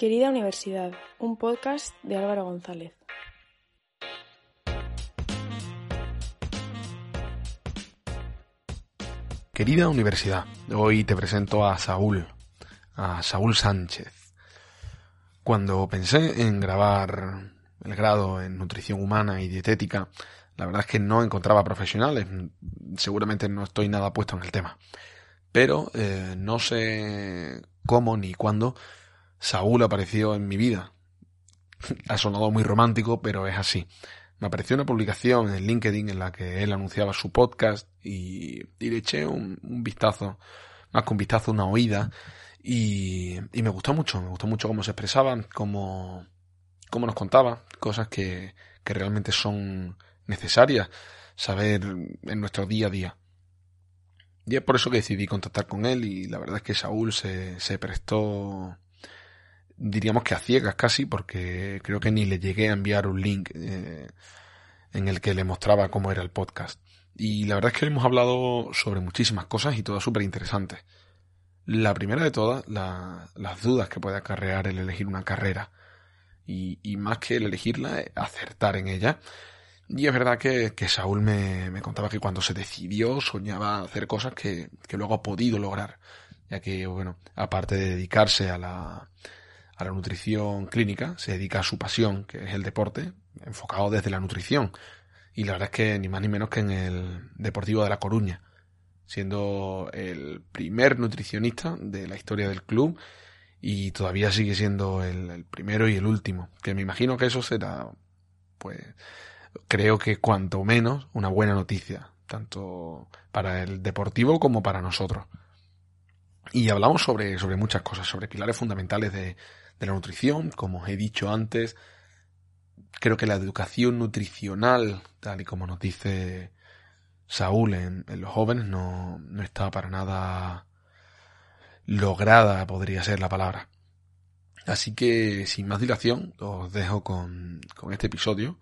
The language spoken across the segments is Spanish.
Querida Universidad, un podcast de Álvaro González. Querida Universidad, hoy te presento a Saúl, a Saúl Sánchez. Cuando pensé en grabar el grado en nutrición humana y dietética, la verdad es que no encontraba profesionales, seguramente no estoy nada puesto en el tema. Pero eh, no sé cómo ni cuándo Saúl apareció en mi vida. ha sonado muy romántico, pero es así. Me apareció una publicación en LinkedIn en la que él anunciaba su podcast y, le eché un, vistazo, más que un vistazo, una oída, y, y, me gustó mucho, me gustó mucho cómo se expresaba, cómo, cómo nos contaba, cosas que, que realmente son necesarias saber en nuestro día a día. Y es por eso que decidí contactar con él y la verdad es que Saúl se, se prestó diríamos que a ciegas casi, porque creo que ni le llegué a enviar un link eh, en el que le mostraba cómo era el podcast. Y la verdad es que hemos hablado sobre muchísimas cosas y todas súper interesantes. La primera de todas, las dudas que puede acarrear el elegir una carrera. Y, más que el elegirla, acertar en ella. Y es verdad que, que Saúl me, me, contaba que cuando se decidió soñaba hacer cosas que, que luego ha podido lograr. Ya que, bueno, aparte de dedicarse a la, a la nutrición clínica, se dedica a su pasión, que es el deporte, enfocado desde la nutrición. Y la verdad es que ni más ni menos que en el Deportivo de La Coruña, siendo el primer nutricionista de la historia del club y todavía sigue siendo el, primero y el último. Que me imagino que eso será, pues, creo que cuanto menos una buena noticia, tanto para el deportivo como para nosotros. Y hablamos sobre, sobre muchas cosas, sobre pilares fundamentales de, de la nutrición, como he dicho antes, creo que la educación nutricional, tal y como nos dice Saúl en, los jóvenes, no, no está para nada lograda, podría ser la palabra. Así que, sin más dilación, os dejo con, con este episodio,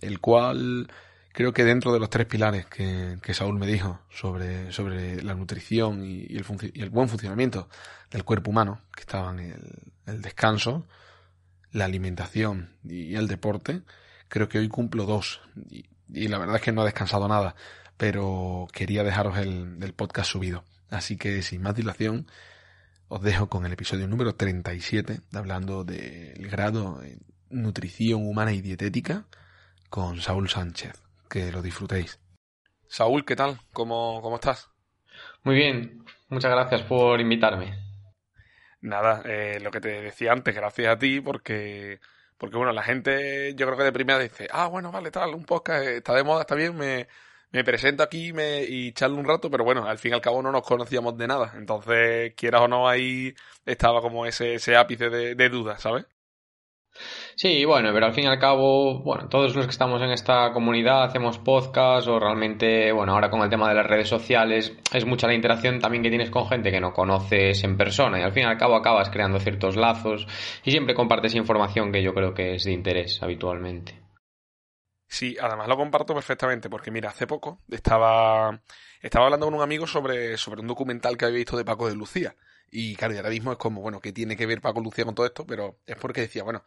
el cual creo que dentro de los tres pilares que, Saúl me dijo sobre, sobre la nutrición y, el buen funcionamiento del cuerpo humano, que estaban el, el descanso, la alimentación y el deporte, creo que hoy cumplo dos. Y, la verdad es que no he descansado nada, pero quería dejaros el, el podcast subido. Así que sin más dilación, os dejo con el episodio número 37, hablando del grado en nutrición humana y dietética con Saúl Sánchez. Que lo disfrutéis. Saúl, ¿qué tal? ¿Cómo, cómo estás? Muy bien, muchas gracias por invitarme. Nada, eh, lo que te decía antes, gracias a ti, porque, porque bueno, la gente yo creo que de primera dice, ah, bueno, vale, tal, un podcast está de moda, está bien, me, me presento aquí me, y charlo un rato, pero bueno, al fin y al cabo no nos conocíamos de nada, entonces, quieras o no, ahí estaba como ese, ese ápice de, de duda, ¿sabes? Sí, bueno, pero al fin y al cabo, bueno, todos los que estamos en esta comunidad hacemos podcast o realmente, bueno, ahora con el tema de las redes sociales es mucha la interacción también que tienes con gente que no conoces en persona y al fin y al cabo acabas creando ciertos lazos y siempre compartes información que yo creo que es de interés habitualmente. Sí, además lo comparto perfectamente porque mira, hace poco estaba, estaba hablando con un amigo sobre, sobre un documental que había visto de Paco de Lucía. Y claro, y ahora mismo es como, bueno, ¿qué tiene que ver Paco Lucía con todo esto? Pero es porque decía, bueno,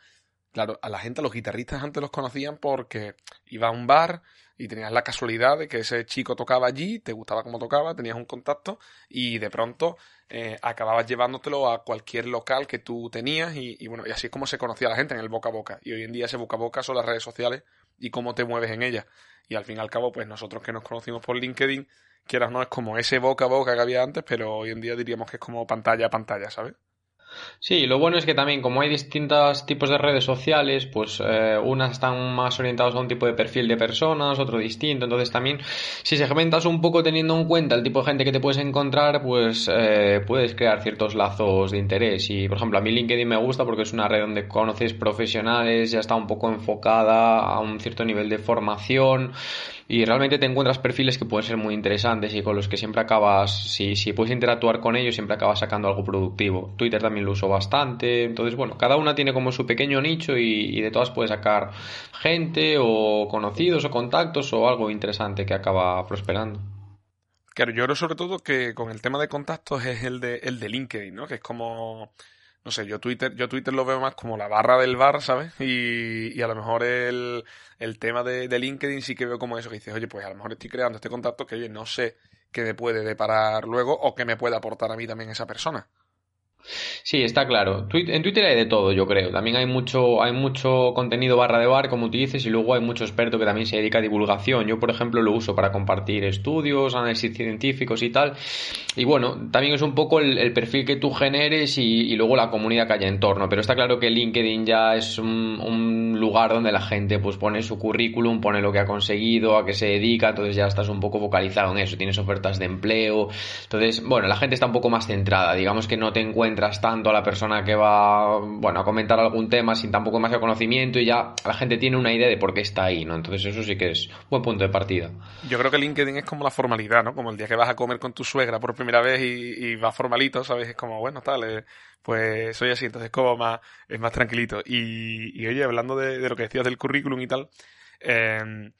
Claro, a la gente, a los guitarristas antes los conocían porque iba a un bar y tenías la casualidad de que ese chico tocaba allí, te gustaba cómo tocaba, tenías un contacto y de pronto eh, acababas llevándotelo a cualquier local que tú tenías y, y, bueno, y así es como se conocía la gente en el boca a boca. Y hoy en día ese boca a boca son las redes sociales y cómo te mueves en ellas. Y al fin y al cabo, pues nosotros que nos conocimos por LinkedIn, quieras no, es como ese boca a boca que había antes, pero hoy en día diríamos que es como pantalla a pantalla, ¿sabes? Sí, lo bueno es que también como hay distintos tipos de redes sociales, pues eh, unas están más orientadas a un tipo de perfil de personas, otro distinto, entonces también si segmentas un poco teniendo en cuenta el tipo de gente que te puedes encontrar, pues eh, puedes crear ciertos lazos de interés. Y por ejemplo a mí LinkedIn me gusta porque es una red donde conoces profesionales, ya está un poco enfocada a un cierto nivel de formación y realmente te encuentras perfiles que pueden ser muy interesantes y con los que siempre acabas, si, si puedes interactuar con ellos, siempre acabas sacando algo productivo. Twitter también lo uso bastante, entonces bueno, cada una tiene como su pequeño nicho y, de todas puedes sacar gente o conocidos o contactos o algo interesante que acaba prosperando. Claro, yo creo sobre todo que con el tema de contactos es el de, el de LinkedIn, ¿no? Que es como no sé, yo Twitter, yo Twitter lo veo más como la barra del bar, ¿sabes? Y, y a lo mejor el, el tema de, de, LinkedIn sí que veo como eso, que dices, oye, pues a lo mejor estoy creando este contacto que, oye, no sé qué me puede deparar luego o qué me puede aportar a mí también esa persona. Sí, está claro. En Twitter hay de todo, yo creo. También hay mucho, hay mucho contenido barra de bar, como tú dices, y luego hay mucho experto que también se dedica a divulgación. Yo, por ejemplo, lo uso para compartir estudios, análisis científicos y tal. Y bueno, también es un poco el, perfil que tú generes y, luego la comunidad que haya en torno. Pero está claro que LinkedIn ya es un, lugar donde la gente pues pone su currículum, pone lo que ha conseguido, a qué se dedica, entonces ya estás un poco focalizado en eso. Tienes ofertas de empleo. Entonces, bueno, la gente está un poco más centrada. Digamos que no te encuentras encuentras tanto a la persona que va, bueno, a comentar algún tema sin tampoco demasiado conocimiento y ya la gente tiene una idea de por qué está ahí, ¿no? Entonces eso sí que es un buen punto de partida. Yo creo que LinkedIn es como la formalidad, ¿no? Como el día que vas a comer con tu suegra por primera vez y, y vas formalito, ¿sabes? Es como, bueno, tal, eh, pues soy así, entonces como más, es más tranquilito. Y, oye, hablando de, lo que decías del currículum y tal, em,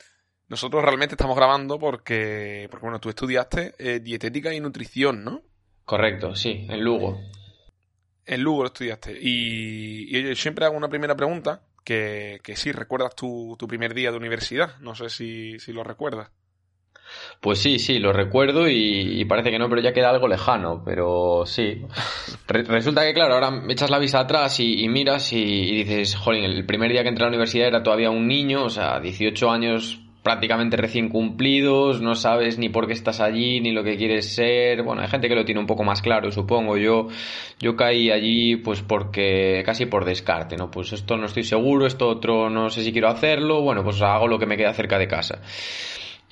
nosotros realmente estamos grabando porque, porque bueno, tú estudiaste eh, dietética y nutrición, ¿no? Correcto, sí, en Lugo. En Lugo lo estudiaste. Y, siempre hago una primera pregunta, que, que sí, ¿recuerdas tu, tu, primer día de universidad? No sé si, si lo recuerdas. Pues sí, sí, lo recuerdo y, parece que no, pero ya queda algo lejano, pero sí. resulta que, claro, ahora echas la vista atrás y, miras y, dices, jolín, el primer día que entré a la universidad era todavía un niño, o sea, 18 años prácticamente recién cumplidos, no sabes ni por qué estás allí, ni lo que quieres ser. Bueno, hay gente que lo tiene un poco más claro, supongo. Yo, yo caí allí pues porque casi por descarte, ¿no? Pues esto no estoy seguro, esto otro no sé si quiero hacerlo, bueno, pues hago lo que me queda cerca de casa.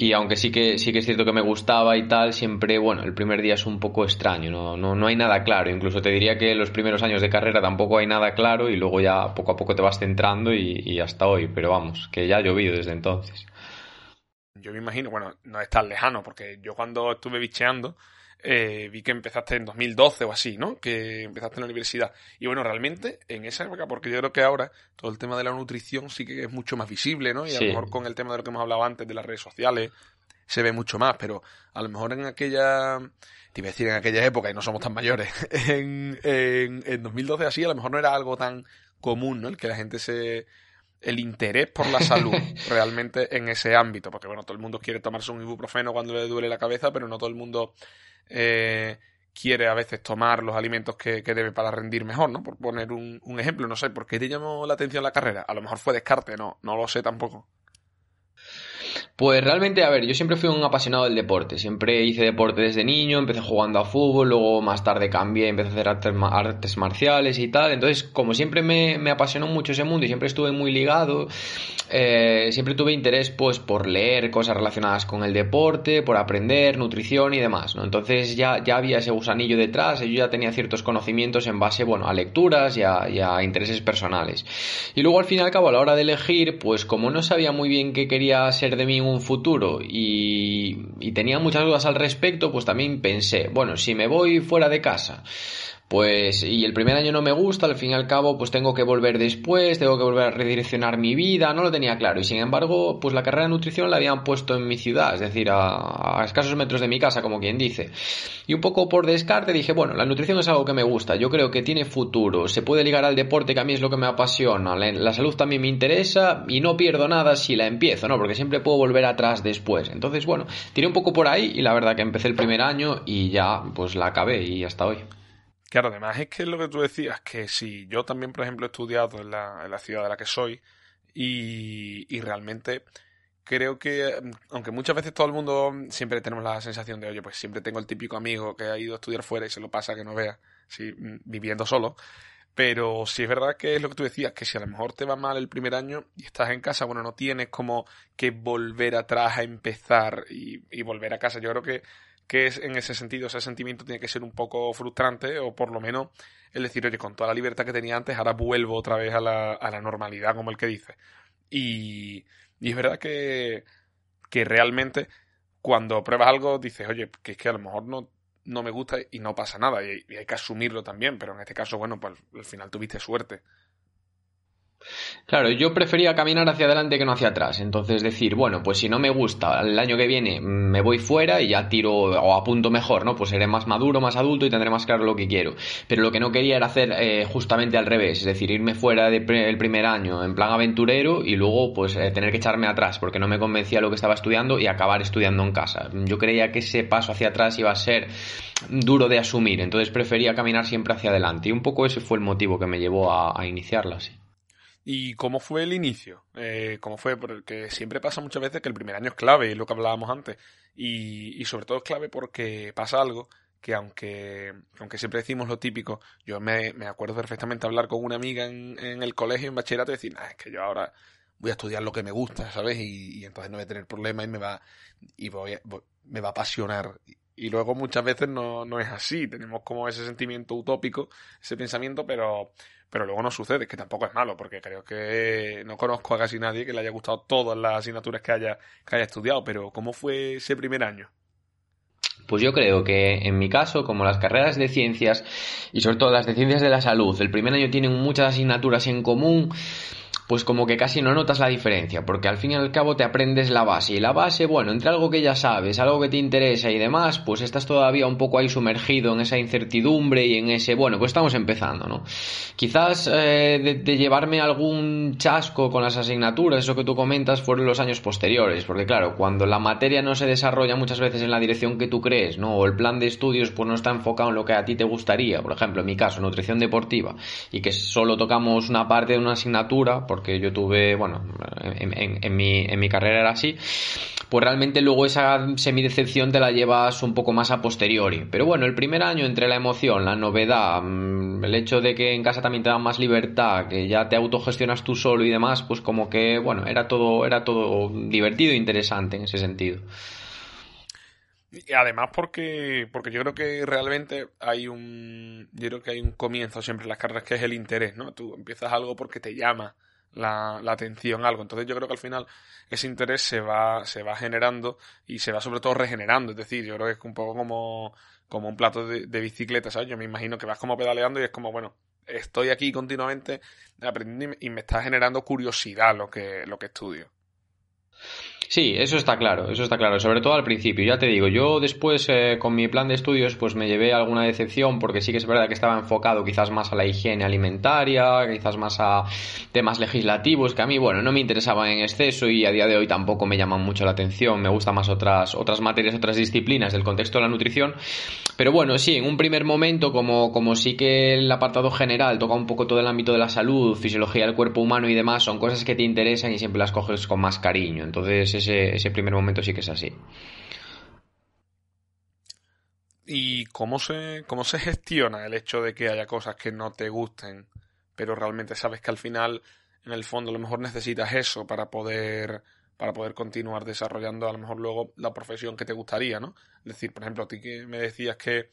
Y aunque sí que, sí que es cierto que me gustaba y tal, siempre, bueno, el primer día es un poco extraño, no, no, no hay nada claro. Incluso te diría que los primeros años de carrera tampoco hay nada claro y luego ya poco a poco te vas centrando y, y hasta hoy. Pero vamos, que ya ha llovido desde entonces yo me imagino, bueno, no es tan lejano, porque yo cuando estuve bicheando, eh, vi que empezaste en 2012 o así, ¿no? Que empezaste en la universidad. Y bueno, realmente en esa época, porque yo creo que ahora todo el tema de la nutrición sí que es mucho más visible, ¿no? Y a lo mejor con el tema de lo que hemos hablado antes de las redes sociales se ve mucho más, pero a lo mejor en aquella, te iba a decir en aquella época, y no somos tan mayores, en, en, en 2012 así, a lo mejor no era algo tan común, ¿no? El que la gente se el interés por la salud realmente en ese ámbito, porque bueno, todo el mundo quiere tomarse un ibuprofeno cuando le duele la cabeza, pero no todo el mundo eh, quiere a veces tomar los alimentos que, debe para rendir mejor, ¿no? Por poner un, un, ejemplo, no sé, ¿por qué te llamó la atención la carrera? A lo mejor fue descarte, no, no lo sé tampoco. Pues realmente, a ver, yo siempre fui un apasionado del deporte. Siempre hice deporte desde niño, empecé jugando a fútbol, luego más tarde cambié, empecé a hacer artes, artes marciales y tal. Entonces, como siempre me, me, apasionó mucho ese mundo y siempre estuve muy ligado, eh, siempre tuve interés pues por leer cosas relacionadas con el deporte, por aprender, nutrición y demás, ¿no? Entonces ya, ya había ese gusanillo detrás y yo ya tenía ciertos conocimientos en base, bueno, a lecturas y a, y a intereses personales. Y luego al fin y al cabo, a la hora de elegir, pues como no sabía muy bien qué quería ser de mí un futuro y, y tenía muchas dudas al respecto, pues también pensé, bueno, si me voy fuera de casa, pues y el primer año no me gusta, al fin y al cabo pues tengo que volver después, tengo que volver a redireccionar mi vida, no lo tenía claro y sin embargo pues la carrera de nutrición la habían puesto en mi ciudad, es decir, a, escasos metros de mi casa como quien dice. Y un poco por descarte dije, bueno, la nutrición es algo que me gusta, yo creo que tiene futuro, se puede ligar al deporte que a mí es lo que me apasiona, la, la salud también me interesa y no pierdo nada si la empiezo, ¿no? Porque siempre puedo volver atrás después. Entonces, bueno, tiré un poco por ahí y la verdad que empecé el primer año y ya pues la acabé y hasta hoy. Claro, además es que lo que tú decías, que si yo también, por ejemplo, he estudiado en la, en la ciudad de la que soy y, y realmente creo que, aunque muchas veces todo el mundo siempre tenemos la sensación de, oye, pues siempre tengo el típico amigo que ha ido a estudiar fuera y se lo pasa que no vea, sí, viviendo solo, pero si es verdad que es lo que tú decías, que si a lo mejor te va mal el primer año y estás en casa, bueno, no tienes como que volver atrás a empezar y, y volver a casa. Yo creo que que es en ese sentido, ese sentimiento tiene que ser un poco frustrante, o por lo menos el decir, oye, con toda la libertad que tenía antes, ahora vuelvo otra vez a la, a la normalidad, como el que dice. Y, y es verdad que, que realmente cuando pruebas algo dices, oye, que es que a lo mejor no, no me gusta y no pasa nada, y, hay que asumirlo también, pero en este caso, bueno, pues al final tuviste suerte. Claro, yo prefería caminar hacia adelante que no hacia atrás. Entonces decir, bueno, pues si no me gusta, el año que viene me voy fuera y ya tiro o apunto mejor, ¿no? Pues seré más maduro, más adulto y tendré más claro lo que quiero. Pero lo que no quería era hacer eh, justamente al revés, es decir, irme fuera del primer año en plan aventurero y luego pues eh, tener que echarme atrás porque no me convencía lo que estaba estudiando y acabar estudiando en casa. Yo creía que ese paso hacia atrás iba a ser duro de asumir, entonces prefería caminar siempre hacia adelante y un poco ese fue el motivo que me llevó a, a iniciarla. ¿Y cómo fue el inicio? Eh, ¿Cómo fue? Porque siempre pasa muchas veces que el primer año es clave, es lo que hablábamos antes. Y, y sobre todo es clave porque pasa algo que aunque, aunque siempre decimos lo típico, yo me, me acuerdo perfectamente hablar con una amiga en, el colegio, en bachillerato, y decir, es que yo ahora voy a estudiar lo que me gusta, ¿sabes? Y, y entonces no voy a tener problemas y me va, y voy, me va a apasionar. Y luego muchas veces no, no es así, tenemos como ese sentimiento utópico, ese pensamiento, pero pero luego no sucede, que tampoco es malo, porque creo que no conozco a casi nadie que le haya gustado todas las asignaturas que haya, que haya estudiado, pero ¿cómo fue ese primer año? Pues yo creo que en mi caso, como las carreras de ciencias y sobre todo las de ciencias de la salud, el primer año tienen muchas asignaturas en común, pues como que casi no notas la diferencia, porque al fin y al cabo te aprendes la base. Y la base, bueno, entre algo que ya sabes, algo que te interesa y demás, pues estás todavía un poco ahí sumergido en esa incertidumbre y en ese, bueno, pues estamos empezando, ¿no? Quizás eh, de, llevarme algún chasco con las asignaturas, eso que tú comentas, fueron los años posteriores, porque claro, cuando la materia no se desarrolla muchas veces en la dirección que tú crees, ¿no? O el plan de estudios pues no está enfocado en lo que a ti te gustaría, por ejemplo, en mi caso, nutrición deportiva, y que solo tocamos una parte de una asignatura, porque yo tuve, bueno, en, mi, en mi carrera era así, pues realmente luego esa semidecepción te la llevas un poco más a posteriori. Pero bueno, el primer año entre la emoción, la novedad, mm, el hecho de que en casa también te dan más libertad, que ya te autogestionas tú solo y demás, pues como que, bueno, era todo, era todo divertido e interesante en ese sentido. Y además porque, porque yo creo que realmente hay un, yo creo que hay un comienzo siempre en las carreras que es el interés, ¿no? Tú empiezas algo porque te llama, la, la, atención algo. Entonces yo creo que al final ese interés se va, se va generando y se va sobre todo regenerando. Es decir, yo creo que es un poco como, como un plato de, de bicicleta, ¿sabes? Yo me imagino que vas como pedaleando y es como, bueno, estoy aquí continuamente aprendiendo y me está generando curiosidad lo que, lo que estudio. Sí, eso está claro, eso está claro, sobre todo al principio. Ya te digo, yo después eh, con mi plan de estudios pues me llevé alguna decepción porque sí que es verdad que estaba enfocado quizás más a la higiene alimentaria, quizás más a temas legislativos que a mí, bueno, no me interesaban en exceso y a día de hoy tampoco me llaman mucho la atención, me gustan más otras, otras materias, otras disciplinas del contexto de la nutrición. Pero bueno, sí, en un primer momento, como, como sí que el apartado general toca un poco todo el ámbito de la salud, fisiología del cuerpo humano y demás, son cosas que te interesan y siempre las coges con más cariño. Entonces, ese, primer momento sí que es así. ¿Y cómo se, cómo se gestiona el hecho de que haya cosas que no te gusten, pero realmente sabes que al final, en el fondo, a lo mejor necesitas eso para poder, para poder continuar desarrollando a lo mejor luego la profesión que te gustaría, ¿no? Es decir, por ejemplo, a ti que me decías que,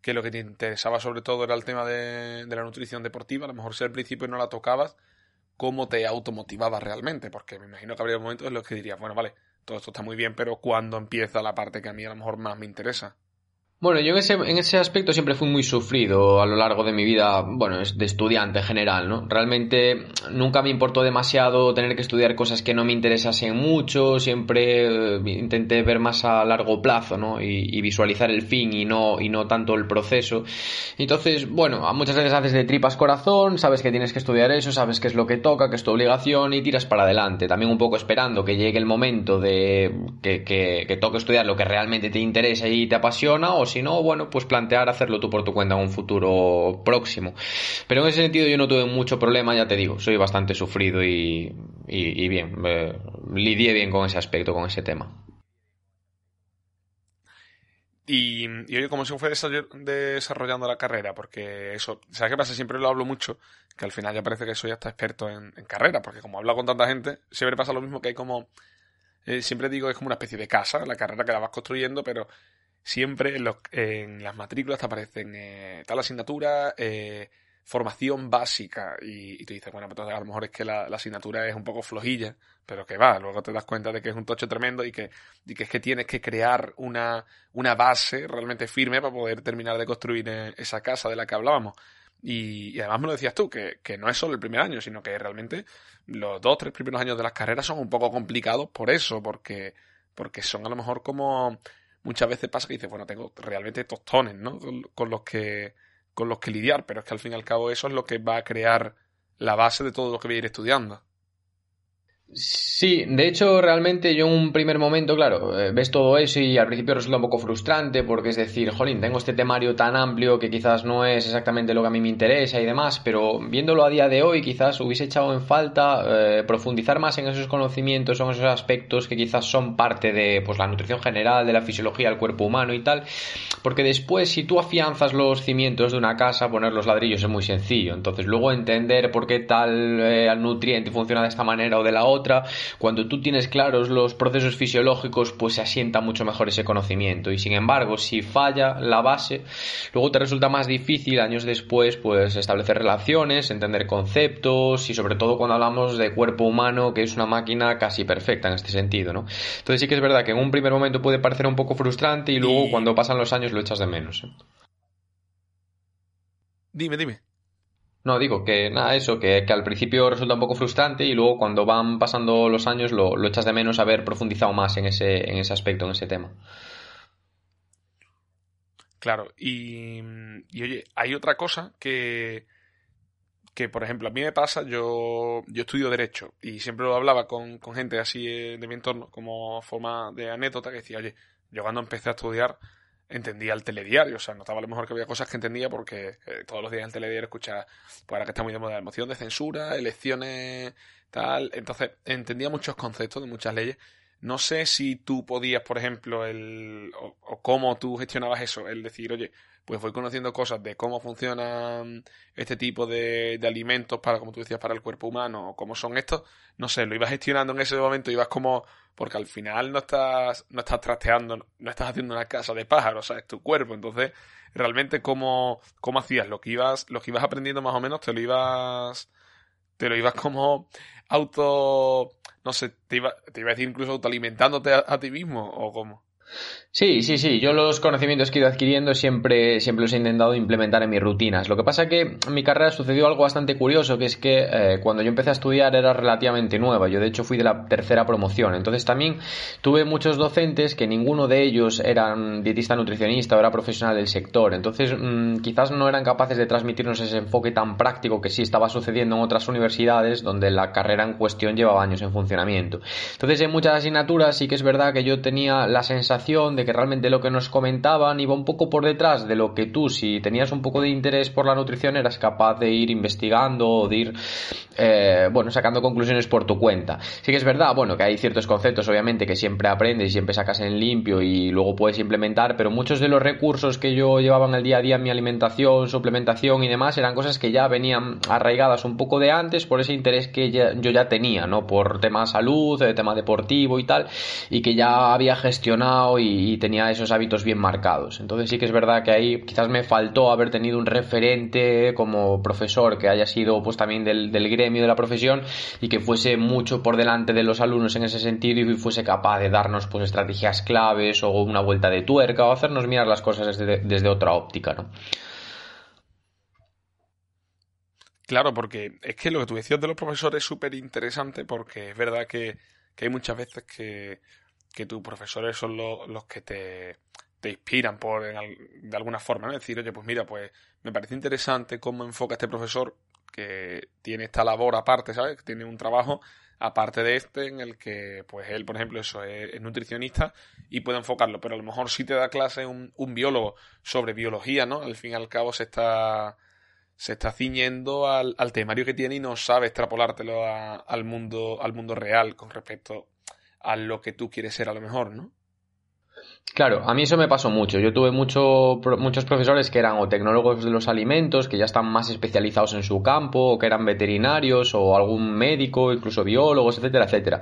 que lo que te interesaba sobre todo era el tema de, de la nutrición deportiva, a lo mejor si al principio no la tocabas, cómo te automotivaba realmente, porque me imagino que habría momentos en los que dirías, bueno, vale, todo esto está muy bien, pero ¿cuándo empieza la parte que a mí a lo mejor más me interesa? Bueno, yo en ese, en ese aspecto siempre fui muy sufrido a lo largo de mi vida, bueno, de estudiante en general, ¿no? Realmente nunca me importó demasiado tener que estudiar cosas que no me interesasen mucho, siempre eh, intenté ver más a largo plazo, ¿no? Y, visualizar el fin y no, y no tanto el proceso. Entonces, bueno, muchas veces haces de tripas corazón, sabes que tienes que estudiar eso, sabes que es lo que toca, que es tu obligación y tiras para adelante. También un poco esperando que llegue el momento de que, que, que toque estudiar lo que realmente te interesa y te apasiona o si no, bueno, pues plantear hacerlo tú por tu cuenta en un futuro próximo. Pero en ese sentido yo no tuve mucho problema, ya te digo, soy bastante sufrido y, y, bien, eh, lidié bien con ese aspecto, con ese tema. Y, y, oye, ¿cómo se fue desarrollando la carrera? Porque eso, ¿sabes qué pasa? Siempre lo hablo mucho, que al final ya parece que soy hasta experto en, carrera, porque como hablo con tanta gente, siempre pasa lo mismo que hay como... Eh, siempre digo es como una especie de casa, la carrera que la vas construyendo, pero siempre en, en las matrículas te aparecen eh, tal asignatura, eh, formación básica, y, tú dices, bueno, pues a lo mejor es que la, asignatura es un poco flojilla, pero que va, luego te das cuenta de que es un tocho tremendo y que, y que es que tienes que crear una, una base realmente firme para poder terminar de construir eh, esa casa de la que hablábamos. Y, además me lo decías tú, que, que, no es solo el primer año, sino que realmente los dos, tres primeros años de las carreras son un poco complicados por eso, porque, porque son a lo mejor como muchas veces pasa que dices, bueno, tengo realmente tostones, ¿no? Con, los que, con los que lidiar, pero es que al fin y al cabo eso es lo que va a crear la base de todo lo que voy a ir estudiando. Sí, de hecho, realmente yo en un primer momento, claro, eh, ves todo eso y al principio resulta un poco frustrante porque es decir, jolín, tengo este temario tan amplio que quizás no es exactamente lo que a mí me interesa y demás, pero viéndolo a día de hoy quizás hubiese echado en falta eh, profundizar más en esos conocimientos o en esos aspectos que quizás son parte de pues, la nutrición general, de la fisiología del cuerpo humano y tal, porque después si tú afianzas los cimientos de una casa, poner los ladrillos es muy sencillo, entonces luego entender por qué tal eh, nutriente funciona de esta manera o de la otra, cuando tú tienes claros los procesos fisiológicos, pues se asienta mucho mejor ese conocimiento. Y sin embargo, si falla la base, luego te resulta más difícil años después, pues establecer relaciones, entender conceptos y sobre todo cuando hablamos de cuerpo humano, que es una máquina casi perfecta en este sentido, ¿no? Entonces sí que es verdad que en un primer momento puede parecer un poco frustrante y luego cuando pasan los años lo echas de menos. ¿eh? Dime, dime. No, digo que nada, eso, que, al principio resulta un poco frustrante y luego cuando van pasando los años lo, echas de menos haber profundizado más en ese, en ese aspecto, en ese tema. Claro, y, oye, hay otra cosa que, que, por ejemplo, a mí me pasa, yo, yo estudio Derecho y siempre lo hablaba con, con gente así de mi entorno como forma de anécdota que decía, oye, yo cuando empecé a estudiar entendía el telediario, o sea, notaba a lo mejor que había cosas que entendía porque eh, todos los días el telediario escuchaba, pues ahora que está muy de moda la moción de censura, elecciones, tal, entonces entendía muchos conceptos de muchas leyes. No sé si tú podías, por ejemplo, el, o cómo tú gestionabas eso, el decir, oye, pues voy conociendo cosas de cómo funcionan este tipo de, alimentos para, como tú decías, para el cuerpo humano, o cómo son estos, no sé, lo ibas gestionando en ese momento, ibas como, porque al final no estás, no estás trasteando, no estás haciendo una casa de pájaros, o sea, es tu cuerpo, entonces, realmente cómo, cómo hacías, lo que ibas, lo que ibas aprendiendo más o menos, te lo ibas, te lo ibas como auto, no sé, te iba, te iba a decir incluso autoalimentándote a ti mismo, o cómo. Sí, sí, sí. Yo los conocimientos que he ido adquiriendo siempre, siempre los he intentado implementar en mis rutinas. Lo que pasa que en mi carrera sucedió algo bastante curioso, que es que eh, cuando yo empecé a estudiar era relativamente nueva. Yo de hecho fui de la tercera promoción. Entonces también tuve muchos docentes que ninguno de ellos eran dietista nutricionista o era profesional del sector. Entonces mm, quizás no eran capaces de transmitirnos ese enfoque tan práctico que sí estaba sucediendo en otras universidades donde la carrera en cuestión llevaba años en funcionamiento. Entonces en muchas asignaturas sí que es verdad que yo tenía la sensación de que realmente lo que nos comentaban iba un poco por detrás de lo que tú, si tenías un poco de interés por la nutrición, eras capaz de ir investigando o de ir, eh, bueno, sacando conclusiones por tu cuenta. Sí que es verdad, bueno, que hay ciertos conceptos, obviamente, que siempre aprendes y siempre sacas en limpio y luego puedes implementar, pero muchos de los recursos que yo llevaba en el día a día en mi alimentación, suplementación y demás, eran cosas que ya venían arraigadas un poco de antes por ese interés que yo ya tenía, ¿no? Por tema salud, eh, tema deportivo y tal, y que ya había gestionado y, tenía esos hábitos bien marcados. Entonces sí que es verdad que ahí quizás me faltó haber tenido un referente como profesor que haya sido pues también del, gremio de la profesión y que fuese mucho por delante de los alumnos en ese sentido y fuese capaz de darnos pues estrategias claves o una vuelta de tuerca o hacernos mirar las cosas desde, desde otra óptica, ¿no? Claro, porque es que lo que tú decías de los profesores es súper interesante porque es verdad que, que, hay muchas veces que que tus profesores son los, que te, te inspiran por de alguna forma, ¿no? Decir, oye, pues mira, pues me parece interesante cómo enfoca este profesor que tiene esta labor aparte, ¿sabes? Que tiene un trabajo aparte de este en el que, pues él, por ejemplo, eso es, nutricionista y puede enfocarlo, pero a lo mejor si te da clase un, un biólogo sobre biología, ¿no? Al fin y al cabo se está se está ciñendo al, al temario que tiene y no sabe extrapolártelo al mundo al mundo real con respecto a lo que tú quieres ser a lo mejor, ¿no? Claro, a mí eso me pasó mucho. Yo tuve mucho, muchos profesores que eran o tecnólogos de los alimentos, que ya están más especializados en su campo, o que eran veterinarios, o algún médico, incluso biólogos, etcétera, etcétera.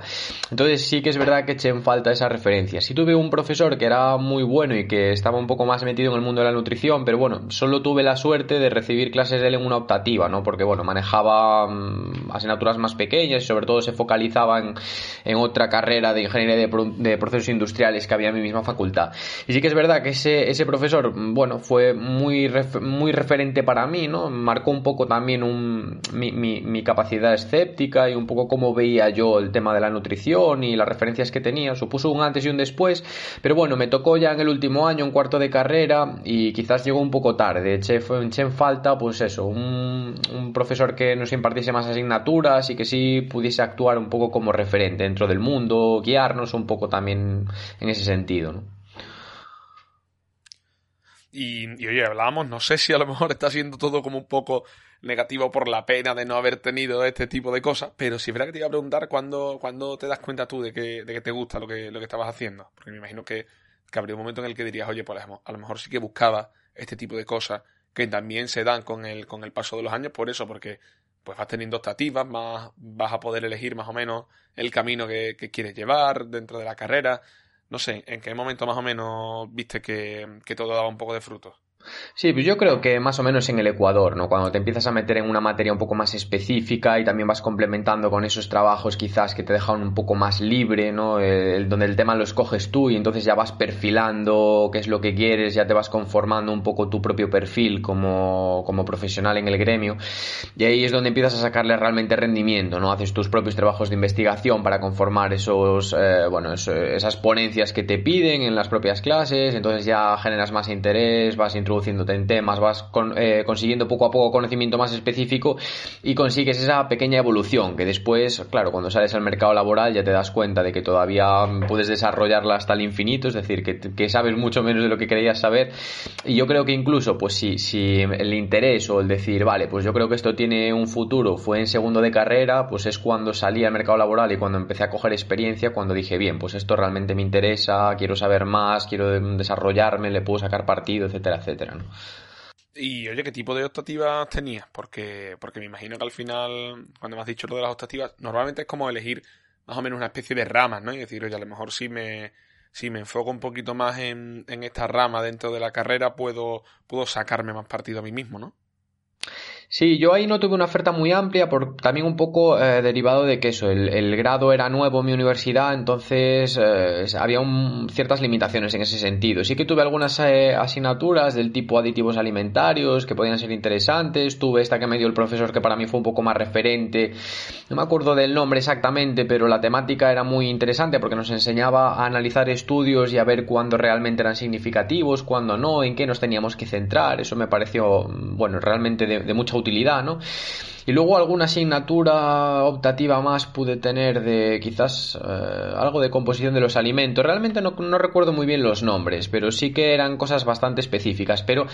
Entonces sí que es verdad que eché en falta esa referencia. Sí tuve un profesor que era muy bueno y que estaba un poco más metido en el mundo de la nutrición, pero bueno, solo tuve la suerte de recibir clases de él en una optativa, ¿no? Porque bueno, manejaba mm, asignaturas más pequeñas y sobre todo se focalizaba en, otra carrera de ingeniería de, de procesos industriales que había en mi misma facultad facultad. Y sí que es verdad que ese, ese profesor, bueno, fue muy, muy referente para mí, ¿no? Marcó un poco también un, mi, mi, mi, capacidad escéptica y un poco cómo veía yo el tema de la nutrición y las referencias que tenía. Supuso un antes y un después, pero bueno, me tocó ya en el último año, un cuarto de carrera, y quizás llegó un poco tarde. Eché, eché en falta, pues eso, un, un profesor que nos impartiese más asignaturas y que sí pudiese actuar un poco como referente dentro del mundo, guiarnos un poco también en ese sentido, ¿no? Y, y, oye, hablábamos, no sé si a lo mejor está siendo todo como un poco negativo por la pena de no haber tenido este tipo de cosas, pero si es verdad que te iba a preguntar cuándo, cuándo te das cuenta tú de que, de que te gusta lo que, lo que estabas haciendo. Porque me imagino que, que habría un momento en el que dirías, oye, pues a lo mejor sí que buscaba este tipo de cosas que también se dan con el, con el paso de los años, por eso, porque pues vas teniendo optativas, más, vas a poder elegir más o menos el camino que, que quieres llevar dentro de la carrera. No sé, ¿en qué momento más o menos viste que, que todo daba un poco de frutos? Sí, pues yo creo que más o menos en el Ecuador, ¿no? Cuando te empiezas a meter en una materia un poco más específica y también vas complementando con esos trabajos quizás que te dejan un poco más libre, ¿no? El, donde el tema lo escoges tú y entonces ya vas perfilando qué es lo que quieres, ya te vas conformando un poco tu propio perfil como, como profesional en el gremio y ahí es donde empiezas a sacarle realmente rendimiento, ¿no? Haces tus propios trabajos de investigación para conformar esos, eh, bueno, eso, esas ponencias que te piden en las propias clases, entonces ya generas más interés, vas introduciéndote en temas, vas con, eh, consiguiendo poco a poco conocimiento más específico y consigues esa pequeña evolución que después, claro, cuando sales al mercado laboral ya te das cuenta de que todavía puedes desarrollarla hasta el infinito, es decir, que, sabes mucho menos de lo que creías saber. Y yo creo que incluso, pues si, si el interés o el decir, vale, pues yo creo que esto tiene un futuro, fue en segundo de carrera, pues es cuando salí al mercado laboral y cuando empecé a coger experiencia, cuando dije, bien, pues esto realmente me interesa, quiero saber más, quiero desarrollarme, le puedo sacar partido, etcétera, Y oye, ¿qué tipo de optativas tenías? Porque, porque me imagino que al final, cuando me has dicho lo de las optativas, normalmente es como elegir más o menos una especie de ramas, ¿no? Y decir, oye, a lo mejor si me, si me enfoco un poquito más en, en esta rama dentro de la carrera, puedo, puedo sacarme más partido a mí mismo, ¿no? Sí, yo ahí no tuve una oferta muy amplia, por, también un poco eh, derivado de que eso, el, grado era nuevo en mi universidad, entonces eh, había ciertas limitaciones en ese sentido. Sí que tuve algunas eh, asignaturas del tipo aditivos alimentarios que podían ser interesantes, tuve esta que me dio el profesor que para mí fue un poco más referente, no me acuerdo del nombre exactamente, pero la temática era muy interesante porque nos enseñaba a analizar estudios y a ver cuándo realmente eran significativos, cuándo no, en qué nos teníamos que centrar, eso me pareció, bueno, realmente de, de mucha utilidad, ¿no? Y luego alguna asignatura optativa más pude tener de quizás eh, algo de composición de los alimentos. Realmente no, no, recuerdo muy bien los nombres, pero sí que eran cosas bastante específicas. Pero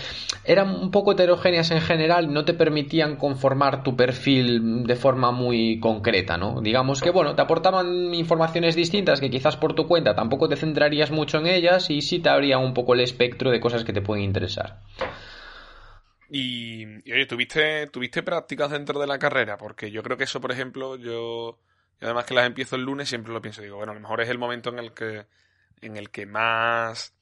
eran un poco heterogéneas en general, no te permitían conformar tu perfil de forma muy concreta, ¿no? Digamos que, bueno, te aportaban informaciones distintas que quizás por tu cuenta tampoco te centrarías mucho en ellas y sí te abría un poco el espectro de cosas que te pueden interesar. Y, oye, ¿tuviste, ¿tuviste prácticas dentro de la carrera? Porque yo creo que eso, por ejemplo, yo, y además que las empiezo el lunes, siempre lo pienso. Digo, bueno, a lo mejor es el momento en el que, en el que más...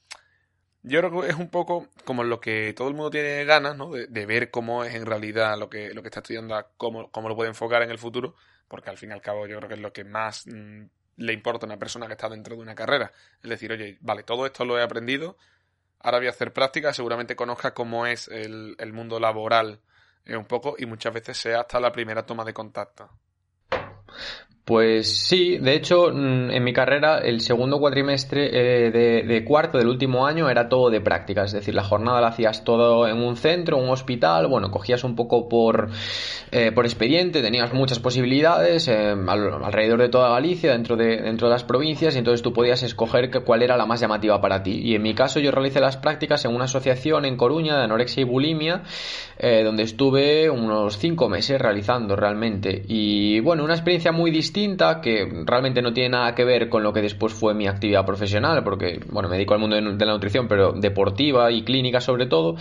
Yo creo que es un poco como lo que todo el mundo tiene ganas, ¿no? De, de ver cómo es en realidad lo que, lo que está estudiando, cómo, cómo lo puede enfocar en el futuro, porque al fin y al cabo yo creo que es lo que más mmm, le importa a una persona que está dentro de una carrera. Es decir, oye, vale, todo esto lo he aprendido, ahora voy a hacer práctica, seguramente conozca cómo es el, el mundo laboral eh, un poco y muchas veces sea hasta la primera toma de contacto. Pues sí, de hecho, en mi carrera, el segundo cuatrimestre eh, de, cuarto del último año era todo de práctica, es decir, la jornada la hacías todo en un centro, un hospital, bueno, cogías un poco por, eh, por expediente, tenías muchas posibilidades eh, al, alrededor de toda Galicia, dentro de, dentro de las provincias, y entonces tú podías escoger cuál era la más llamativa para ti. Y en mi caso, yo realicé las prácticas en una asociación en Coruña de anorexia y bulimia, eh, donde estuve unos cinco meses realizando realmente. Y bueno, una experiencia muy distinta distinta que realmente no tiene nada que ver con lo que después fue mi actividad profesional, porque bueno, me dedico al mundo de la nutrición, pero deportiva y clínica sobre todo.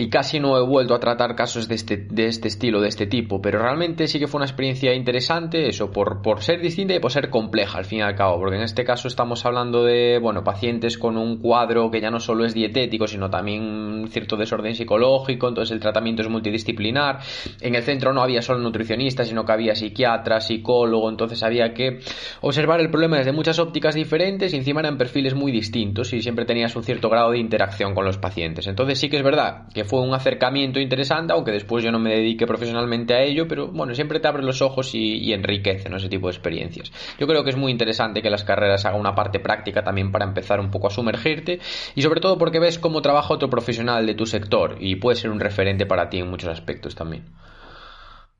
Y casi no he vuelto a tratar casos de este, de este estilo, de este tipo, pero realmente sí que fue una experiencia interesante, eso, por, por ser distinta y por ser compleja al fin y al cabo, porque en este caso estamos hablando de, bueno, pacientes con un cuadro que ya no solo es dietético, sino también cierto desorden psicológico, entonces el tratamiento es multidisciplinar, en el centro no había solo nutricionistas, sino que había psiquiatra, psicólogo, entonces había que observar el problema desde muchas ópticas diferentes y encima eran perfiles muy distintos y siempre tenías un cierto grado de interacción con los pacientes. Entonces sí que es verdad que fue un acercamiento interesante, aunque después yo no me dedique profesionalmente a ello, pero bueno, siempre te abre los ojos y, enriquece ese tipo de experiencias. Yo creo que es muy interesante que las carreras hagan una parte práctica también para empezar un poco a sumergirte y sobre todo porque ves cómo trabaja otro profesional de tu sector y puede ser un referente para ti en muchos aspectos también.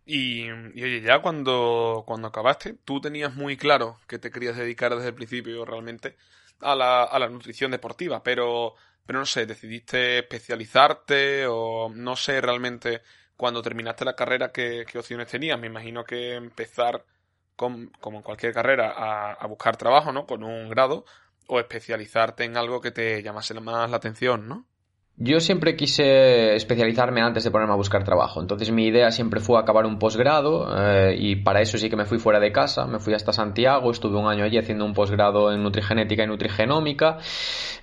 Y, y, oye, ya cuando, cuando acabaste, tú tenías muy claro que te querías dedicar desde el principio realmente a la, a la nutrición deportiva, pero pero no sé, decidiste especializarte o no sé realmente cuando terminaste la carrera qué, opciones tenías. Me imagino que empezar, con, como en cualquier carrera, a, a, buscar trabajo, ¿no? Con un grado o especializarte en algo que te llamase más la atención, ¿no? Yo siempre quise especializarme antes de ponerme a buscar trabajo, entonces mi idea siempre fue acabar un posgrado eh, y para eso sí que me fui fuera de casa, me fui hasta Santiago, estuve un año allí haciendo un posgrado en nutrigenética y nutrigenómica.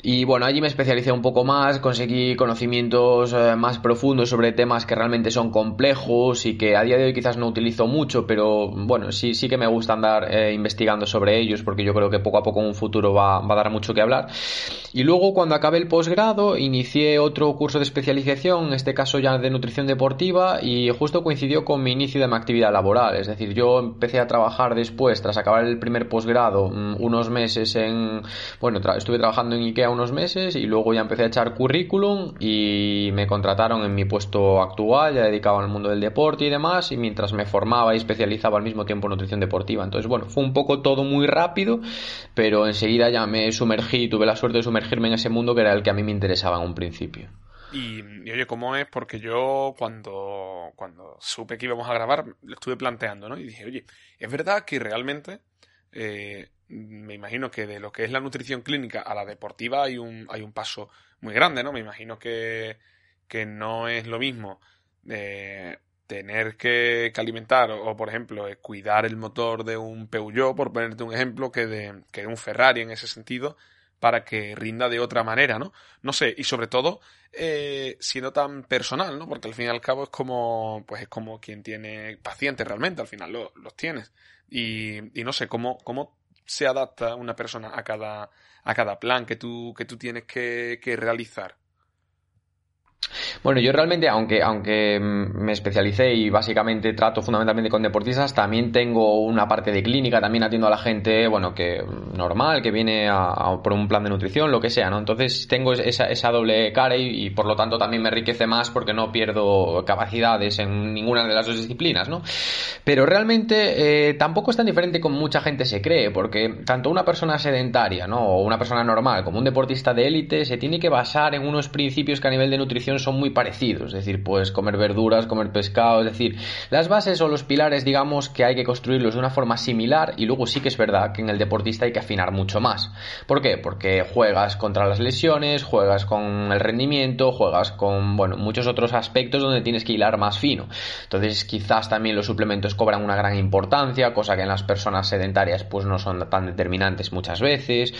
Y bueno, allí me especialicé un poco más, conseguí conocimientos eh, más profundos sobre temas que realmente son complejos y que a día de hoy quizás no utilizo mucho, pero bueno, sí, sí que me gusta andar eh, investigando sobre ellos porque yo creo que poco a poco en un futuro va, va a dar mucho que hablar. Y luego cuando acabé el posgrado inicié otro curso de especialización, en este caso ya de nutrición deportiva, y justo coincidió con mi inicio de mi actividad laboral. Es decir, yo empecé a trabajar después, tras acabar el primer posgrado, mm, unos meses en. Bueno, estuve trabajando en IKEA unos meses y luego ya empecé a echar currículum y me contrataron en mi puesto actual, ya dedicado al mundo del deporte y demás, y mientras me formaba y especializaba al mismo tiempo en nutrición deportiva. Entonces, bueno, fue un poco todo muy rápido, pero enseguida ya me sumergí, tuve la suerte de sumergirme en ese mundo que era el que a mí me interesaba en un principio. Y, oye, ¿cómo es? Porque yo cuando, cuando supe que íbamos a grabar, lo estuve planteando, ¿no? Y dije, oye, es verdad que realmente eh, me imagino que de lo que es la nutrición clínica a la deportiva hay un, hay un paso muy grande, ¿no? Me imagino que, que no es lo mismo eh, tener que, alimentar o, por ejemplo, eh, cuidar el motor de un Peugeot, por ponerte un ejemplo, que de, que de un Ferrari en ese sentido, para que rinda de otra manera, ¿no? No sé, y sobre todo eh, siendo tan personal, ¿no? Porque al fin y al cabo es como, pues es como quien tiene pacientes realmente, al final los tienes. Y, y no sé, cómo, cómo se adapta una persona a cada, a cada plan que tú, que tú tienes que, que realizar. Bueno, yo realmente, aunque, aunque mm, me especialicé y básicamente trato fundamentalmente con deportistas, también tengo una parte de clínica, también atiendo a la gente, bueno, que mm, normal, que viene a, por un plan de nutrición, lo que sea, ¿no? Entonces tengo esa, doble cara y, por lo tanto también me enriquece más porque no pierdo capacidades en ninguna de las dos disciplinas, ¿no? Pero realmente eh, tampoco es tan diferente como mucha gente se cree, porque tanto una persona sedentaria, ¿no? O una persona normal como un deportista de élite se tiene que basar en unos principios que a nivel de nutrición son muy parecidos, es decir, pues comer verduras, comer pescado, es decir, las bases o los pilares, digamos, que hay que construirlos de una forma similar y luego sí que es verdad que en el deportista hay que afinar mucho más. ¿Por qué? Porque juegas contra las lesiones, juegas con el rendimiento, juegas con, bueno, muchos otros aspectos donde tienes que hilar más fino. Entonces, quizás también los suplementos cobran una gran importancia, cosa que en las personas sedentarias pues no son tan determinantes muchas veces.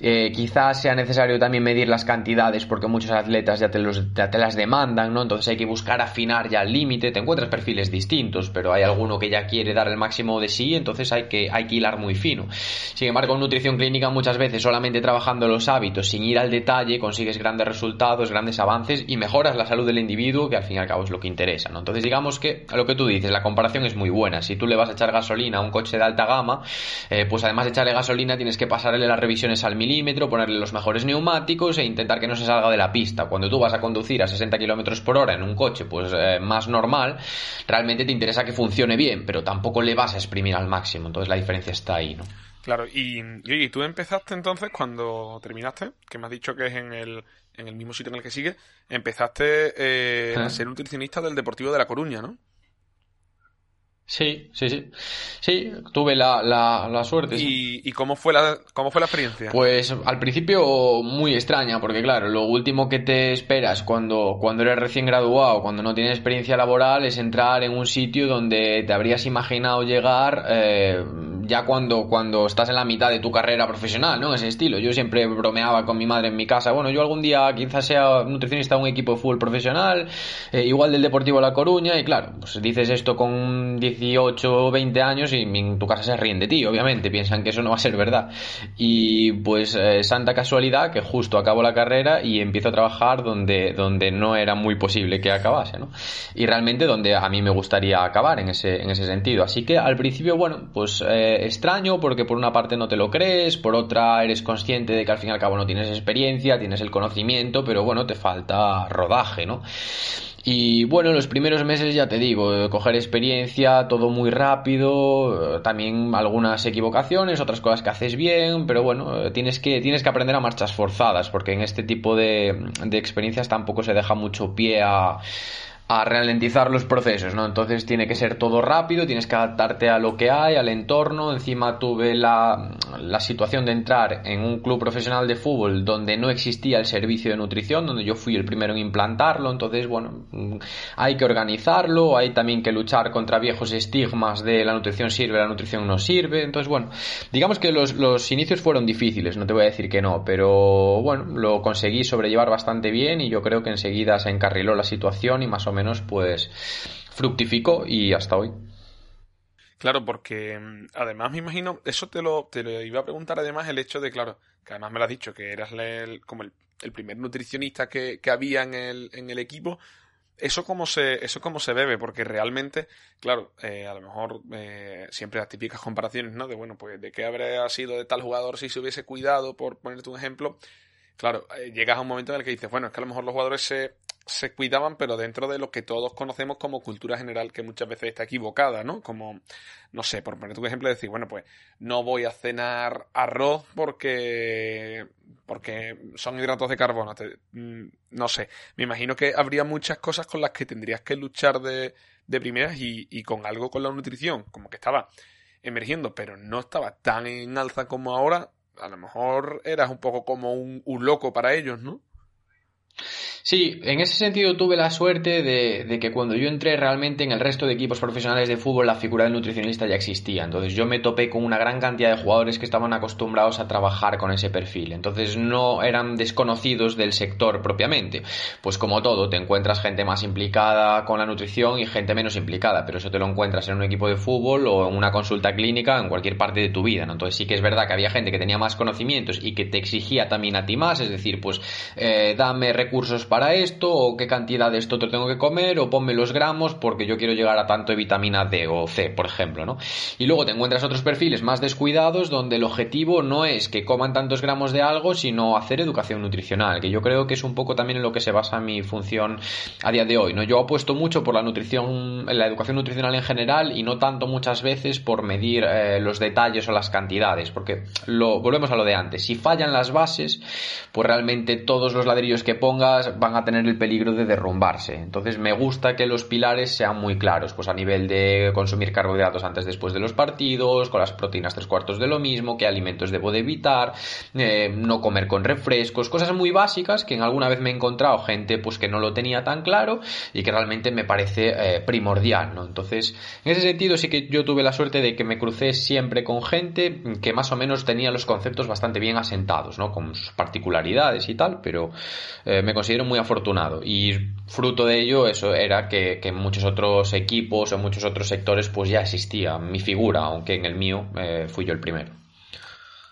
Eh, quizás sea necesario también medir las cantidades porque muchos atletas ya te, los, te las demandan, ¿no? Entonces hay que buscar afinar ya el límite. Te encuentras perfiles distintos, pero hay alguno que ya quiere dar el máximo de sí, entonces hay que, hay que hilar muy fino. Sin embargo, en nutrición clínica muchas veces solamente trabajando los hábitos sin ir al detalle consigues grandes resultados, grandes avances y mejoras la salud del individuo, que al fin y al cabo es lo que interesa, ¿no? Entonces digamos que lo que tú dices, la comparación es muy buena. Si tú le vas a echar gasolina a un coche de alta gama, eh, pues además de echarle gasolina tienes que pasarle las revisiones al milímetro, ponerle los mejores neumáticos e intentar que no se salga de la pista. Cuando tú vas a conducir a 60 kilómetros por hora en un coche pues eh, más normal, realmente te interesa que funcione bien, pero tampoco le vas a exprimir al máximo. Entonces la diferencia está ahí, ¿no? Claro, y, y, tú empezaste entonces cuando terminaste, que me has dicho que es en el, en el mismo sitio en el que sigues, empezaste eh, a ser nutricionista del Deportivo de La Coruña, ¿no? Sí, sí, sí. Sí, tuve la, la, la suerte. ¿Y, ¿Y, cómo, fue la, cómo fue la experiencia? Pues al principio muy extraña, porque claro, lo último que te esperas cuando, cuando eres recién graduado, cuando no tienes experiencia laboral, es entrar en un sitio donde te habrías imaginado llegar eh, ya cuando, cuando estás en la mitad de tu carrera profesional, ¿no? Ese estilo. Yo siempre bromeaba con mi madre en mi casa, bueno, yo algún día quizás sea nutricionista de un equipo de fútbol profesional, eh, igual del Deportivo La Coruña, y claro, pues dices esto con 18 o 20 años y en tu casa se ríen de ti, obviamente, piensan que eso no va a ser verdad. Y pues eh, santa casualidad que justo acabo la carrera y empiezo a trabajar donde, donde no era muy posible que acabase, ¿no? Y realmente donde a mí me gustaría acabar en ese, en ese sentido. Así que al principio, bueno, pues eh, extraño porque por una parte no te lo crees, por otra eres consciente de que al fin y al cabo no tienes experiencia, tienes el conocimiento, pero bueno, te falta rodaje, ¿no? Y bueno, los primeros meses ya te digo, coger experiencia, todo muy rápido, también algunas equivocaciones, otras cosas que haces bien, pero bueno, tienes que, tienes que aprender a marchas forzadas, porque en este tipo de, de experiencias tampoco se deja mucho pie a, a ralentizar los procesos, ¿no? Entonces tiene que ser todo rápido, tienes que adaptarte a lo que hay, al entorno. Encima tuve la, la, situación de entrar en un club profesional de fútbol donde no existía el servicio de nutrición, donde yo fui el primero en implantarlo. Entonces, bueno, hay que organizarlo, hay también que luchar contra viejos estigmas de la nutrición sirve, la nutrición no sirve. Entonces, bueno, digamos que los, los inicios fueron difíciles, no te voy a decir que no, pero bueno, lo conseguí sobrellevar bastante bien y yo creo que enseguida se encarriló la situación y más o menos menos pues fructificó y hasta hoy. Claro, porque mm, además me imagino, eso te lo, te iba a preguntar además el hecho de, claro, que además me lo has dicho, que eras el, como el, primer nutricionista que, que había en el, en el equipo, eso cómo se, eso se debe, porque realmente, claro, eh, a lo mejor eh, siempre las típicas comparaciones, ¿no? De bueno, pues de qué habría sido de tal jugador si se hubiese cuidado, por ponerte un ejemplo. Claro, eh, llegas a un momento en el que dices, bueno, es que a lo mejor los jugadores se, se cuidaban, pero dentro de lo que todos conocemos como cultura general, que muchas veces está equivocada, ¿no? Como, no sé, por poner un ejemplo, decir, bueno, pues no voy a cenar arroz porque porque son hidratos de carbono. Mm, no sé, me imagino que habría muchas cosas con las que tendrías que luchar de, de primeras y, y con algo con la nutrición, como que estaba emergiendo, pero no estaba tan en alza como ahora. A lo mejor eras un poco como un, un loco para ellos, ¿no? Sí, en ese sentido tuve la suerte de, que cuando yo entré realmente en el resto de equipos profesionales de fútbol la figura del nutricionista ya existía. Entonces yo me topé con una gran cantidad de jugadores que estaban acostumbrados a trabajar con ese perfil. Entonces no eran desconocidos del sector propiamente. Pues como todo, te encuentras gente más implicada con la nutrición y gente menos implicada, pero eso te lo encuentras en un equipo de fútbol o en una consulta clínica en cualquier parte de tu vida. Entonces sí que es verdad que había gente que tenía más conocimientos y que te exigía también a ti más, es decir, pues eh, dame recursos para esto, o qué cantidad de esto te tengo que comer, o ponme los gramos porque yo quiero llegar a tanto de vitamina D o C, por ejemplo, ¿no? Y luego te encuentras otros perfiles más descuidados donde el objetivo no es que coman tantos gramos de algo, sino hacer educación nutricional, que yo creo que es un poco también en lo que se basa mi función a día de hoy, ¿no? Yo apuesto mucho por la nutrición, la educación nutricional en general y no tanto muchas veces por medir eh, los detalles o las cantidades, porque lo, volvemos a lo de antes, si fallan las bases, pues realmente todos los ladrillos que pongo van a tener el peligro de derrumbarse. Entonces me gusta que los pilares sean muy claros, pues a nivel de consumir carbohidratos antes después de los partidos, con las proteínas tres cuartos de lo mismo, qué alimentos debo de evitar, eh, no comer con refrescos, cosas muy básicas que en alguna vez me he encontrado gente pues que no lo tenía tan claro y que realmente me parece eh, primordial, ¿no? Entonces, en ese sentido sí que yo tuve la suerte de que me crucé siempre con gente que más o menos tenía los conceptos bastante bien asentados, ¿no? Con sus particularidades y tal, pero eh, me considero muy afortunado y fruto de ello eso era que, en muchos otros equipos o en muchos otros sectores pues ya existía mi figura, aunque en el mío eh, fui yo el primero.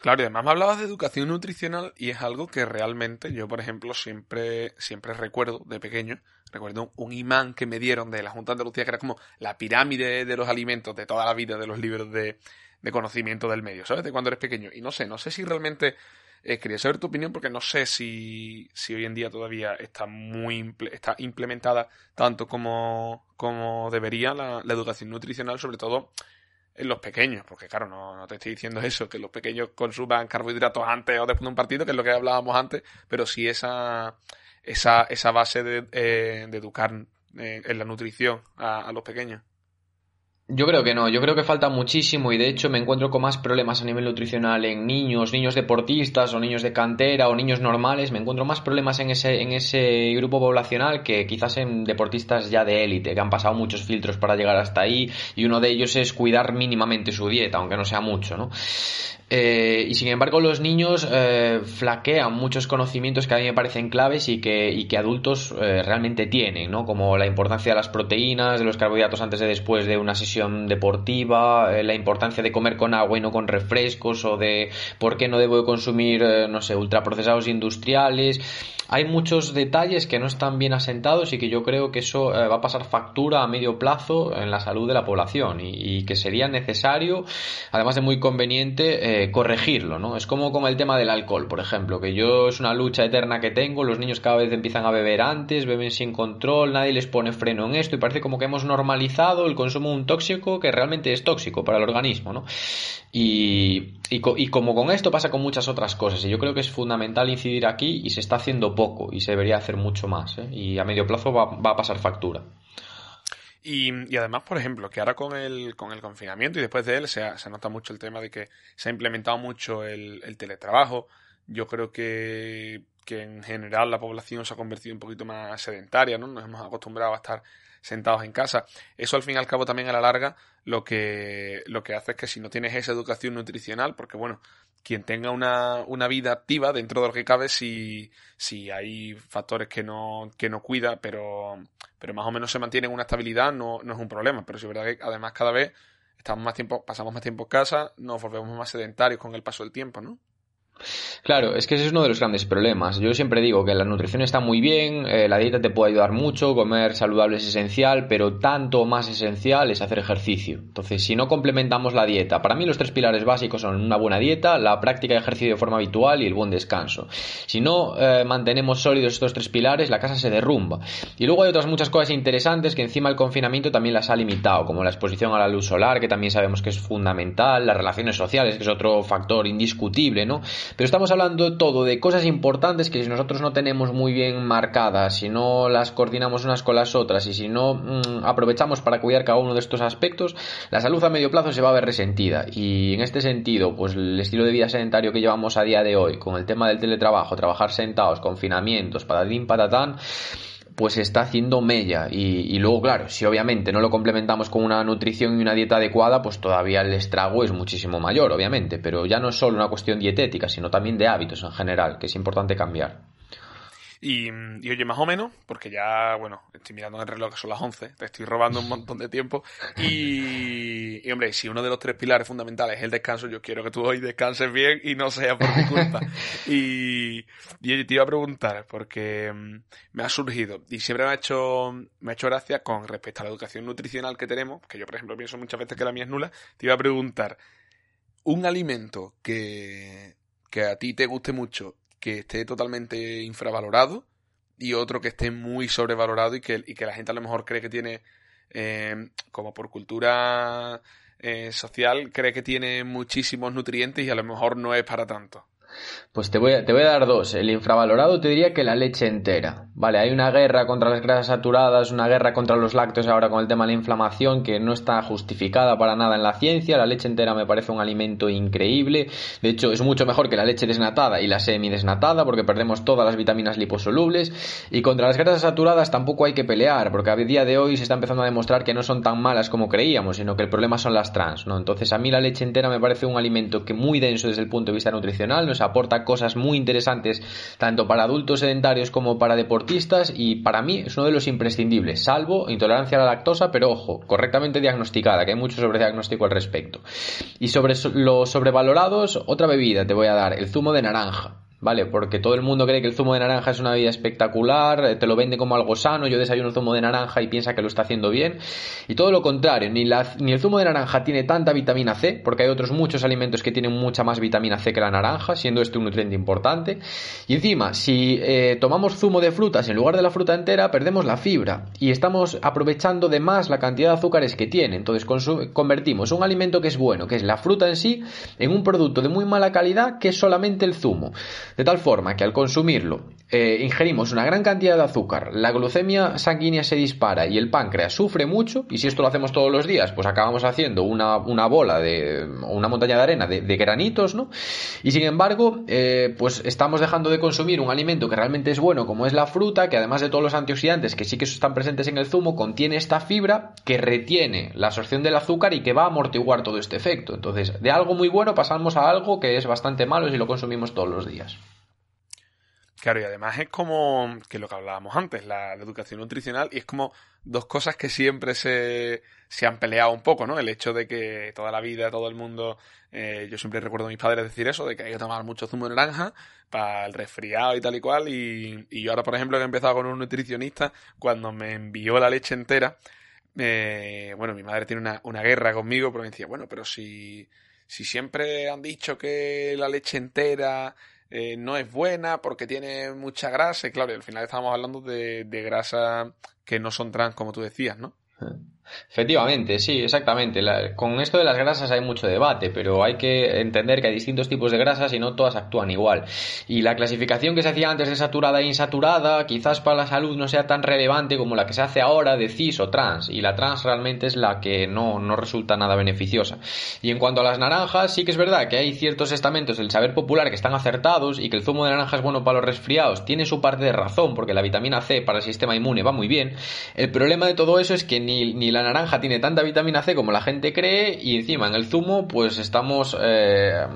Claro, y además me hablabas de educación nutricional y es algo que realmente yo, por ejemplo, siempre, siempre recuerdo de pequeño. Recuerdo un imán que me dieron de la Junta de Andalucía que era como la pirámide de los alimentos de toda la vida de los libros de, de conocimiento del medio, ¿sabes? De cuando eres pequeño. Y no sé, no sé si realmente eh, quería saber tu opinión porque no sé si, si hoy en día todavía está muy está implementada tanto como, como debería la, educación nutricional, sobre todo en los pequeños, porque claro, no, no, te estoy diciendo eso, que los pequeños consuman carbohidratos antes o después de un partido, que es lo que hablábamos antes, pero sí esa, esa, esa base de, eh, educar eh, en la nutrición a los pequeños. Yo creo que no, yo creo que falta muchísimo y de hecho me encuentro con más problemas a nivel nutricional en niños, niños deportistas o niños de cantera o niños normales, me encuentro más problemas en ese, en ese grupo poblacional que quizás en deportistas ya de élite, que han pasado muchos filtros para llegar hasta ahí y uno de ellos es cuidar mínimamente su dieta, aunque no sea mucho, ¿no? Eh, y sin embargo los niños eh, flaquean muchos conocimientos que a mí me parecen claves y que, y que adultos eh, realmente tienen, ¿no? Como la importancia de las proteínas, de los carbohidratos antes de después de una sesión deportiva, la importancia de comer con agua y no con refrescos o de por qué no debo consumir, no sé, ultraprocesados industriales hay muchos detalles que no están bien asentados y que yo creo que eso eh, va a pasar factura a medio plazo en la salud de la población y, que sería necesario, además de muy conveniente, eh, corregirlo, ¿no? Es como con el tema del alcohol, por ejemplo, que yo es una lucha eterna que tengo, los niños cada vez empiezan a beber antes, beben sin control, nadie les pone freno en esto y parece como que hemos normalizado el consumo de un tóxico que realmente es tóxico para el organismo, ¿no? Y, y, como con esto pasa con muchas otras cosas, y yo creo que es fundamental incidir aquí y se está haciendo poco y se debería hacer mucho más, ¿eh? y a medio plazo va, a pasar factura. Y, además, por ejemplo, que ahora con el, con el confinamiento y después de él se, nota mucho el tema de que se ha implementado mucho el, teletrabajo. Yo creo que, que, en general la población se ha convertido un poquito más sedentaria, ¿no? Nos hemos acostumbrado a estar sentados en casa. Eso al fin y al cabo también a la larga lo que, lo que hace es que si no tienes esa educación nutricional, porque bueno, quien tenga una, una vida activa dentro de lo que cabe, si, si hay factores que no, que no cuida, pero, pero más o menos se mantiene en una estabilidad, no, no es un problema. Pero si es verdad que además cada vez estamos más tiempo, pasamos más tiempo en casa, nos volvemos más sedentarios con el paso del tiempo, ¿no? Claro, es que ese es uno de los grandes problemas. Yo siempre digo que la nutrición está muy bien, eh, la dieta te puede ayudar mucho, comer saludable es esencial, pero tanto más esencial es hacer ejercicio. Entonces, si no complementamos la dieta, para mí los tres pilares básicos son una buena dieta, la práctica de ejercicio de forma habitual y el buen descanso. Si no eh, mantenemos sólidos estos tres pilares, la casa se derrumba. Y luego hay otras muchas cosas interesantes que encima el confinamiento también las ha limitado, como la exposición a la luz solar, que también sabemos que es fundamental, las relaciones sociales, que es otro factor indiscutible, ¿no? Pero estamos hablando todo de cosas importantes que si nosotros no tenemos muy bien marcadas, si no las coordinamos unas con las otras y si no mm, aprovechamos para cuidar cada uno de estos aspectos, la salud a medio plazo se va a ver resentida. Y en este sentido, pues el estilo de vida sedentario que llevamos a día de hoy, con el tema del teletrabajo, trabajar sentados, confinamientos, patatín, patatán, pues está haciendo mella. Y, luego, claro, si obviamente no lo complementamos con una nutrición y una dieta adecuada, pues todavía el estrago es muchísimo mayor, obviamente. Pero ya no es solo una cuestión dietética, sino también de hábitos en general, que es importante cambiar. Y, oye, más o menos, porque ya, bueno, estoy mirando en el reloj que son las 11, te estoy robando un montón de tiempo. Y, hombre, si uno de los tres pilares fundamentales es el descanso, yo quiero que tú hoy descanses bien y no sea por mi culpa. y, y te iba a preguntar, porque mm, me ha surgido, y siempre me ha hecho, me ha hecho gracia con respecto a la educación nutricional que tenemos, que yo, por ejemplo, pienso muchas veces que la mía es nula, te iba a preguntar, un alimento que, que a ti te guste mucho que esté totalmente infravalorado y otro que esté muy sobrevalorado y que, y que la gente a lo mejor cree que tiene, eh, como por cultura eh, social, cree que tiene muchísimos nutrientes y a lo mejor no es para tanto. Pues te voy, a, te voy a dar dos. El infravalorado te diría que la leche entera. Vale, hay una guerra contra las grasas saturadas, una guerra contra los lácteos ahora con el tema de la inflamación que no está justificada para nada en la ciencia. La leche entera me parece un alimento increíble. De hecho, es mucho mejor que la leche desnatada y la semi-desnatada porque perdemos todas las vitaminas liposolubles. Y contra las grasas saturadas tampoco hay que pelear porque a día de hoy se está empezando a demostrar que no son tan malas como creíamos, sino que el problema son las trans, ¿no? Entonces a mí la leche entera me parece un alimento que muy denso desde el punto de vista nutricional, nos aporta cosas muy interesantes tanto para adultos sedentarios como para deportistas y para mí es uno de los imprescindibles, salvo intolerancia a la lactosa, pero ojo, correctamente diagnosticada, que hay mucho diagnóstico al respecto. Y sobre los sobrevalorados, otra bebida te voy a dar, el zumo de naranja. ¿Vale? Porque todo el mundo cree que el zumo de naranja es una bebida espectacular, eh, te lo vende como algo sano, yo desayuno zumo de naranja y piensa que lo está haciendo bien. Y todo lo contrario, ni, ni el zumo de naranja tiene tanta vitamina C, porque hay otros muchos alimentos que tienen mucha más vitamina C que la naranja, siendo este un nutriente importante. Y encima, si eh, tomamos zumo de frutas en lugar de la fruta entera, perdemos la fibra y estamos aprovechando de más la cantidad de azúcares que tiene. Entonces convertimos un alimento que es bueno, que es la fruta en sí, en un producto de muy mala calidad que es solamente el zumo. De tal forma que al consumirlo eh, ingerimos una gran cantidad de azúcar, la glucemia sanguínea se dispara y el páncreas sufre mucho, y si esto lo hacemos todos los días, pues acabamos haciendo una, bola de una montaña de arena de, granitos, ¿no? Y sin embargo, eh, pues estamos dejando de consumir un alimento que realmente es bueno, como es la fruta, que además de todos los antioxidantes que sí que están presentes en el zumo, contiene esta fibra que retiene la absorción del azúcar y que va a amortiguar todo este efecto. Entonces, de algo muy bueno pasamos a algo que es bastante malo si lo consumimos todos los días. Claro, y además es como que lo que hablábamos antes, la, educación nutricional, y es como dos cosas que siempre se, se, han peleado un poco, ¿no? El hecho de que toda la vida, todo el mundo, eh, yo siempre recuerdo a mis padres decir eso, de que hay que tomar mucho zumo de naranja para el resfriado y tal y cual, y, y yo ahora, por ejemplo, que he empezado con un nutricionista, cuando me envió la leche entera, eh, bueno, mi madre tiene una, una guerra conmigo, pero me decía, bueno, pero si, si siempre han dicho que la leche entera eh, no es buena porque tiene mucha grasa. Y claro, al final estamos hablando de, de grasa que no son trans, como tú decías, ¿no? Efectivamente, sí, exactamente. con esto de las grasas hay mucho debate, pero hay que entender que hay distintos tipos de grasas y no todas actúan igual. Y la clasificación que se hacía antes de saturada e insaturada quizás para la salud no sea tan relevante como la que se hace ahora de cis o trans. Y la trans realmente es la que no, no resulta nada beneficiosa. Y en cuanto a las naranjas, sí que es verdad que hay ciertos estamentos del saber popular que están acertados y que el zumo de naranja es bueno para los resfriados. Tiene su parte de razón, porque la vitamina C para el sistema inmune va muy bien. El problema de todo eso es que ni, ni la naranja tiene tanta vitamina C como la gente cree y encima en el zumo pues estamos eh,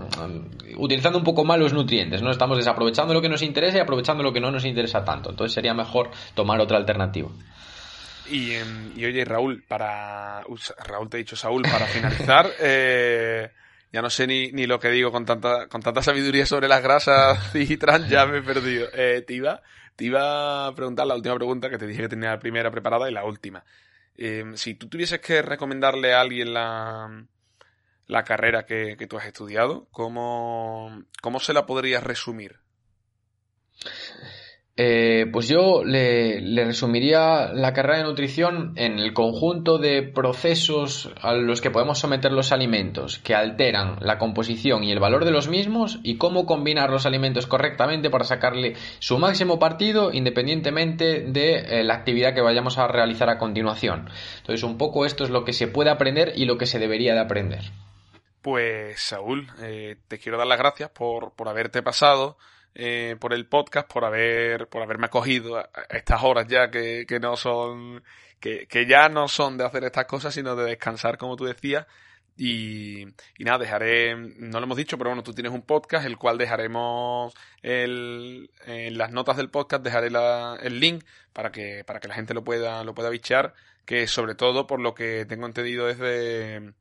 utilizando un poco mal los nutrientes, ¿no? Estamos desaprovechando lo que nos interesa y aprovechando lo que no nos interesa tanto. Entonces sería mejor tomar otra alternativa. Y, em, oye, Raúl, para. Raúl, te he dicho Saúl, para finalizar, eh, ya no sé ni, ni, lo que digo con tanta, con tanta sabiduría sobre las grasas y trans, ya me he perdido. Eh, te, iba, te iba a preguntar la última pregunta que te dije que tenía la primera preparada y la última. Em, si tú tuvieses que recomendarle a alguien la, la carrera que, que tú has estudiado, ¿cómo, ¿cómo se la podrías resumir? Eh, pues yo le, resumiría la carrera de nutrición en el conjunto de procesos a los que podemos someter los alimentos que alteran la composición y el valor de los mismos y cómo combinar los alimentos correctamente para sacarle su máximo partido independientemente de eh, la actividad que vayamos a realizar a continuación. Entonces un poco esto es lo que se puede aprender y lo que se debería de aprender. Pues Saúl, eh, te quiero dar las gracias por, por haberte pasado eh, por el podcast, por haber, por haberme acogido a, estas horas ya que, que no son, que, que, ya no son de hacer estas cosas, sino de descansar, como tú decías. Y, y nada, dejaré, no lo hemos dicho, pero bueno, tú tienes un podcast, el cual dejaremos el, en las notas del podcast, dejaré la, el link para que, para que la gente lo pueda, lo pueda bichear, que sobre todo, por lo que tengo entendido, es de,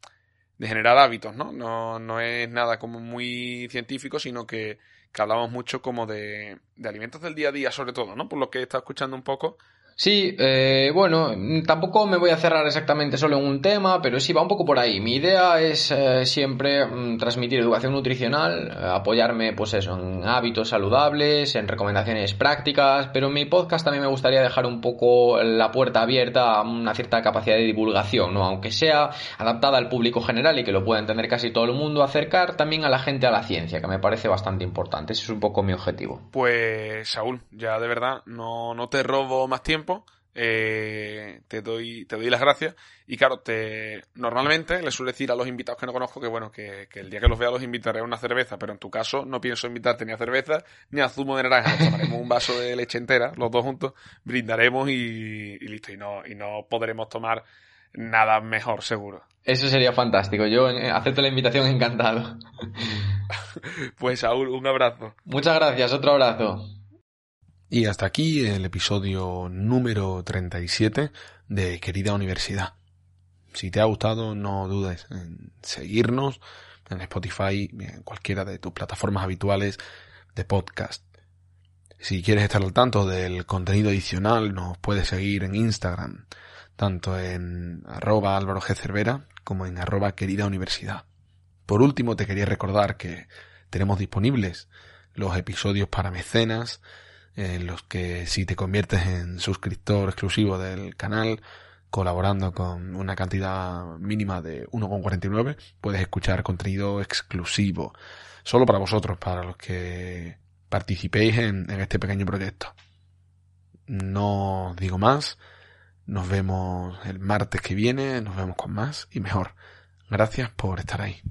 de generar hábitos, ¿no? ¿no? No es nada como muy científico, sino que que hablamos mucho como de, de alimentos del día a día, sobre todo, ¿no? Por lo que he estado escuchando un poco. Sí, eh, bueno, tampoco me voy a cerrar exactamente solo en un tema, pero sí va un poco por ahí. Mi idea es eh, siempre mm, transmitir educación nutricional, eh, apoyarme pues eso, en hábitos saludables, en recomendaciones prácticas, pero en mi podcast también me gustaría dejar un poco la puerta abierta a una cierta capacidad de divulgación, ¿no? Aunque sea adaptada al público general y que lo pueda entender casi todo el mundo, acercar también a la gente a la ciencia, que me parece bastante importante. Ese es un poco mi objetivo. Pues, Saúl, ya de verdad, no, no te robo más tiempo eh, te doy te doy las gracias. Y claro te normalmente le suelo decir a los invitados que no conozco que bueno que, el día que los vea los invitaré a una cerveza pero en tu caso no pienso invitarte ni a cerveza ni a zumo de naranja. Tomaremos un vaso de leche entera los dos juntos brindaremos y, listo. Y no y no podremos tomar nada mejor seguro. Eso sería fantástico. Yo eh, acepto la invitación encantado. Pues Saúl un abrazo. Muchas gracias. Otro abrazo y hasta aquí el episodio número 37 de Querida Universidad. Si te ha gustado, no dudes en seguirnos en Spotify, en cualquiera de tus plataformas habituales de podcast. Si quieres estar al tanto del contenido adicional, nos puedes seguir en Instagram, tanto en arroba Álvaro G. Cervera como en arroba querida universidad. Por último, te quería recordar que tenemos disponibles los episodios para mecenas, en los que si te conviertes en suscriptor exclusivo del canal, colaborando con una cantidad mínima de 1,49, puedes escuchar contenido exclusivo, solo para vosotros, para los que participéis en, en este pequeño proyecto. No digo más. Nos vemos el martes que viene, nos vemos con más y mejor. Gracias por estar ahí.